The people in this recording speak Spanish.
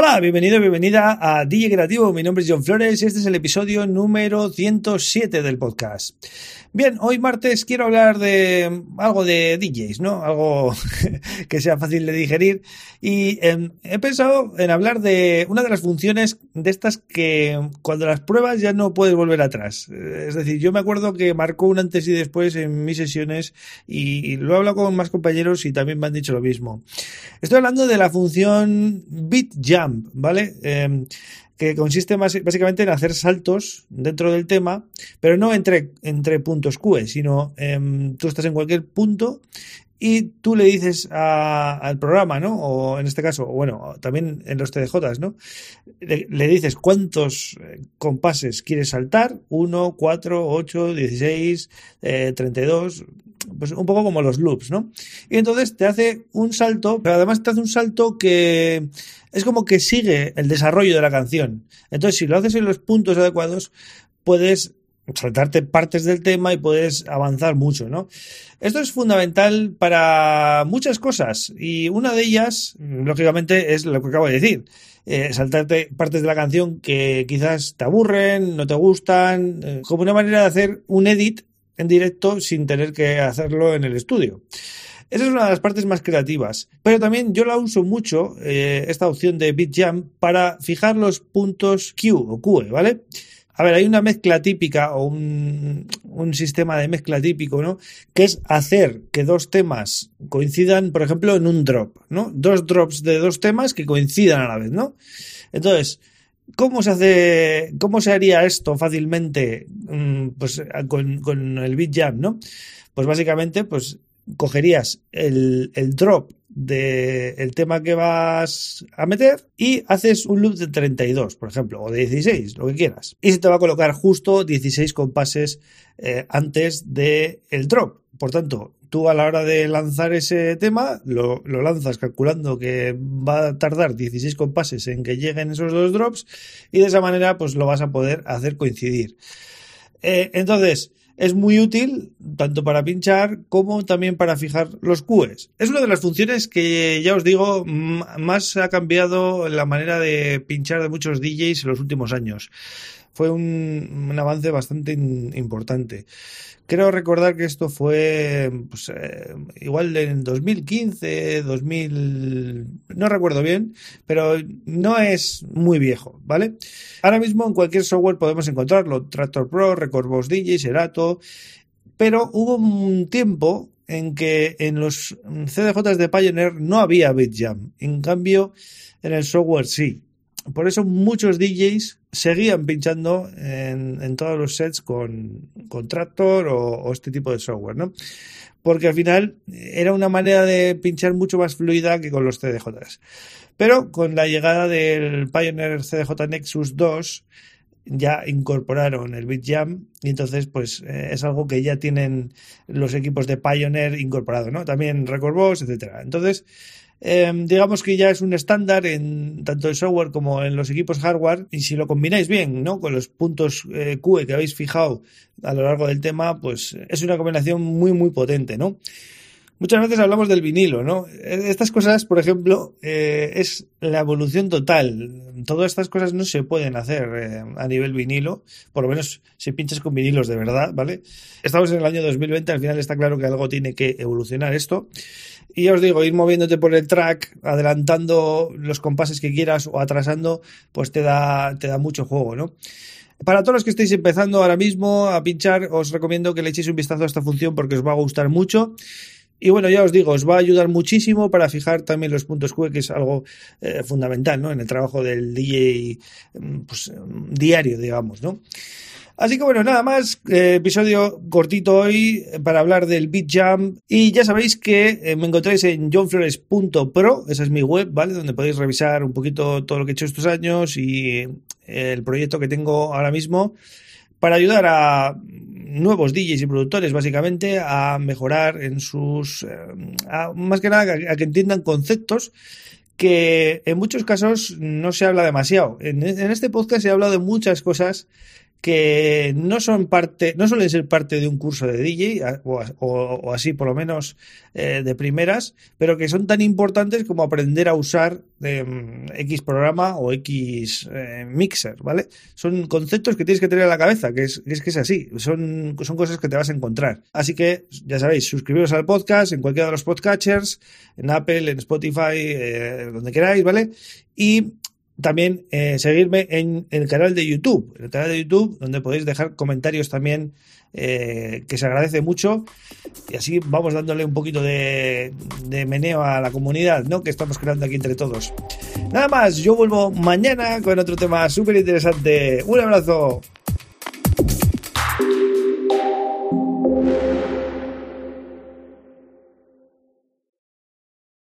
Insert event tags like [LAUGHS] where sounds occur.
Hola, bienvenido, bienvenida a DJ Creativo. Mi nombre es John Flores y este es el episodio número 107 del podcast. Bien, hoy martes quiero hablar de algo de DJs, ¿no? Algo [LAUGHS] que sea fácil de digerir. Y em, he pensado en hablar de una de las funciones de estas que cuando las pruebas ya no puedes volver atrás. Es decir, yo me acuerdo que marcó un antes y después en mis sesiones y, lo he hablado con más compañeros y también me han dicho lo mismo. Estoy hablando de la función Beat ¿vale? Em, que consiste más, básicamente en hacer saltos dentro del tema, pero no entre, entre puntos QE, sino em, tú estás en cualquier punto y tú le dices al programa, ¿no? O en este caso, bueno, también en los TDJs, ¿no? Le, dices cuántos eh, compases quieres saltar, 1, 4, 8, 16, eh, 32, pues un poco como los loops, ¿no? Y entonces te hace un salto, pero además te hace un salto que es como que sigue el desarrollo de la canción. Entonces, si lo haces en los puntos adecuados, puedes saltarte partes del tema y puedes avanzar mucho, ¿no? Esto es fundamental para muchas cosas y una de ellas, lógicamente, es lo que acabo de decir. Eh, saltarte partes de la canción que quizás te aburren, no te gustan, eh, como una manera de hacer un edit en directo sin tener que hacerlo en el estudio. Esa es una de las partes más creativas. Pero también yo la uso mucho, eh, esta opción de BitJam, para fijar los puntos Q o QE, ¿vale? A ver, hay una mezcla típica o un, un, sistema de mezcla típico, ¿no? Que es hacer que dos temas coincidan, por ejemplo, en un drop, ¿no? Dos drops de dos temas que coincidan a la vez, ¿no? Entonces, ¿cómo se hace, cómo se haría esto fácilmente, mm, pues, con, con el BitJam, ¿no? Pues básicamente, pues cogerías el, drop del tema que vas a meter y haces un loop de 32, por ejemplo, o de 16, lo que quieras. Y se te va a colocar justo 16 compases eh, antes del el drop. Por tanto, tú a la hora de lanzar ese tema, lo, lo, lanzas calculando que va a tardar 16 compases en que lleguen esos dos drops y de esa manera pues lo vas a poder hacer coincidir. Eh, entonces, es muy útil tanto para pinchar como también para fijar los QEs. Es una de las funciones que ya os digo más ha cambiado la manera de pinchar de muchos DJs en los últimos años fue un, avance bastante importante. Creo recordar que esto fue pues, eh, igual en 2015, 2000, no recuerdo bien, pero no es muy viejo, ¿vale? Ahora mismo en cualquier software podemos encontrarlo, Tractor Pro, Record DJ, Serato, pero hubo un tiempo en que en los CDJs de Pioneer no había BitJam, en cambio en el software sí. Por eso muchos DJs seguían pinchando en, todos los sets con, con Tractor o, este tipo de software, ¿no? Porque al final era una manera de pinchar mucho más fluida que con los CDJs. Pero con la llegada del Pioneer CDJ Nexus 2 ya incorporaron el BitJam y entonces pues eh, es algo que ya tienen los equipos de Pioneer incorporado, ¿no? También Record Box, etcétera. Entonces, Em, digamos que ya es un estándar en tanto el software como en los equipos hardware y si lo combináis bien ¿no? con los puntos eh, QE que habéis fijado a lo largo del tema pues es una combinación muy muy potente ¿no? Muchas veces hablamos del vinilo, ¿no? Estas cosas, por ejemplo, eh, es la evolución total. Todas estas cosas no se pueden hacer eh, a nivel vinilo, por lo menos si pinchas con vinilos de verdad, ¿vale? Estamos en el año 2020, al final está claro que algo tiene que evolucionar esto. Y ya os digo, ir moviéndote por el track, adelantando los compases que quieras o atrasando, pues te da, te da mucho juego, ¿no? Para todos los que estéis empezando ahora mismo a pinchar, os recomiendo que le echéis un vistazo a esta función porque os va a gustar mucho. Y bueno, ya os digo, os va a ayudar muchísimo para fijar también los puntos QE, que es algo eh, fundamental, ¿no? En el trabajo del DJ mm, pues, diario, digamos, ¿no? Así que bueno, nada más, eh, episodio cortito hoy para hablar del Beat Jam. Y ya sabéis que eh, me encontráis en johnflores.pro, esa es mi web, ¿vale? Donde podéis revisar un poquito todo lo que he hecho estos años y el proyecto que tengo ahora mismo para ayudar a nuevos DJs y productores, básicamente, a mejorar en sus. Eh, más que nada, a, que entiendan conceptos que en muchos casos no se habla demasiado. En, en este podcast se ha hablado de muchas cosas que no son parte, no suelen ser parte de un curso de DJ, o, o, así por lo menos eh, de primeras, pero que son tan importantes como aprender a usar eh, X programa o X eh, mixer, ¿vale? Son conceptos que tienes que tener en la cabeza, que es, es que es así, son, son cosas que te vas a encontrar. Así que, ya sabéis, suscribiros al podcast en cualquiera de los podcatchers, en Apple, en Spotify, eh, donde queráis, ¿vale? Y también eh, seguirme en, el canal de YouTube, el canal de YouTube, donde podéis dejar comentarios también, eh, que se agradece mucho. Y así vamos dándole un poquito de, de meneo a la comunidad, ¿no? Que estamos creando aquí entre todos. Nada más, yo vuelvo mañana con otro tema súper interesante. Un abrazo.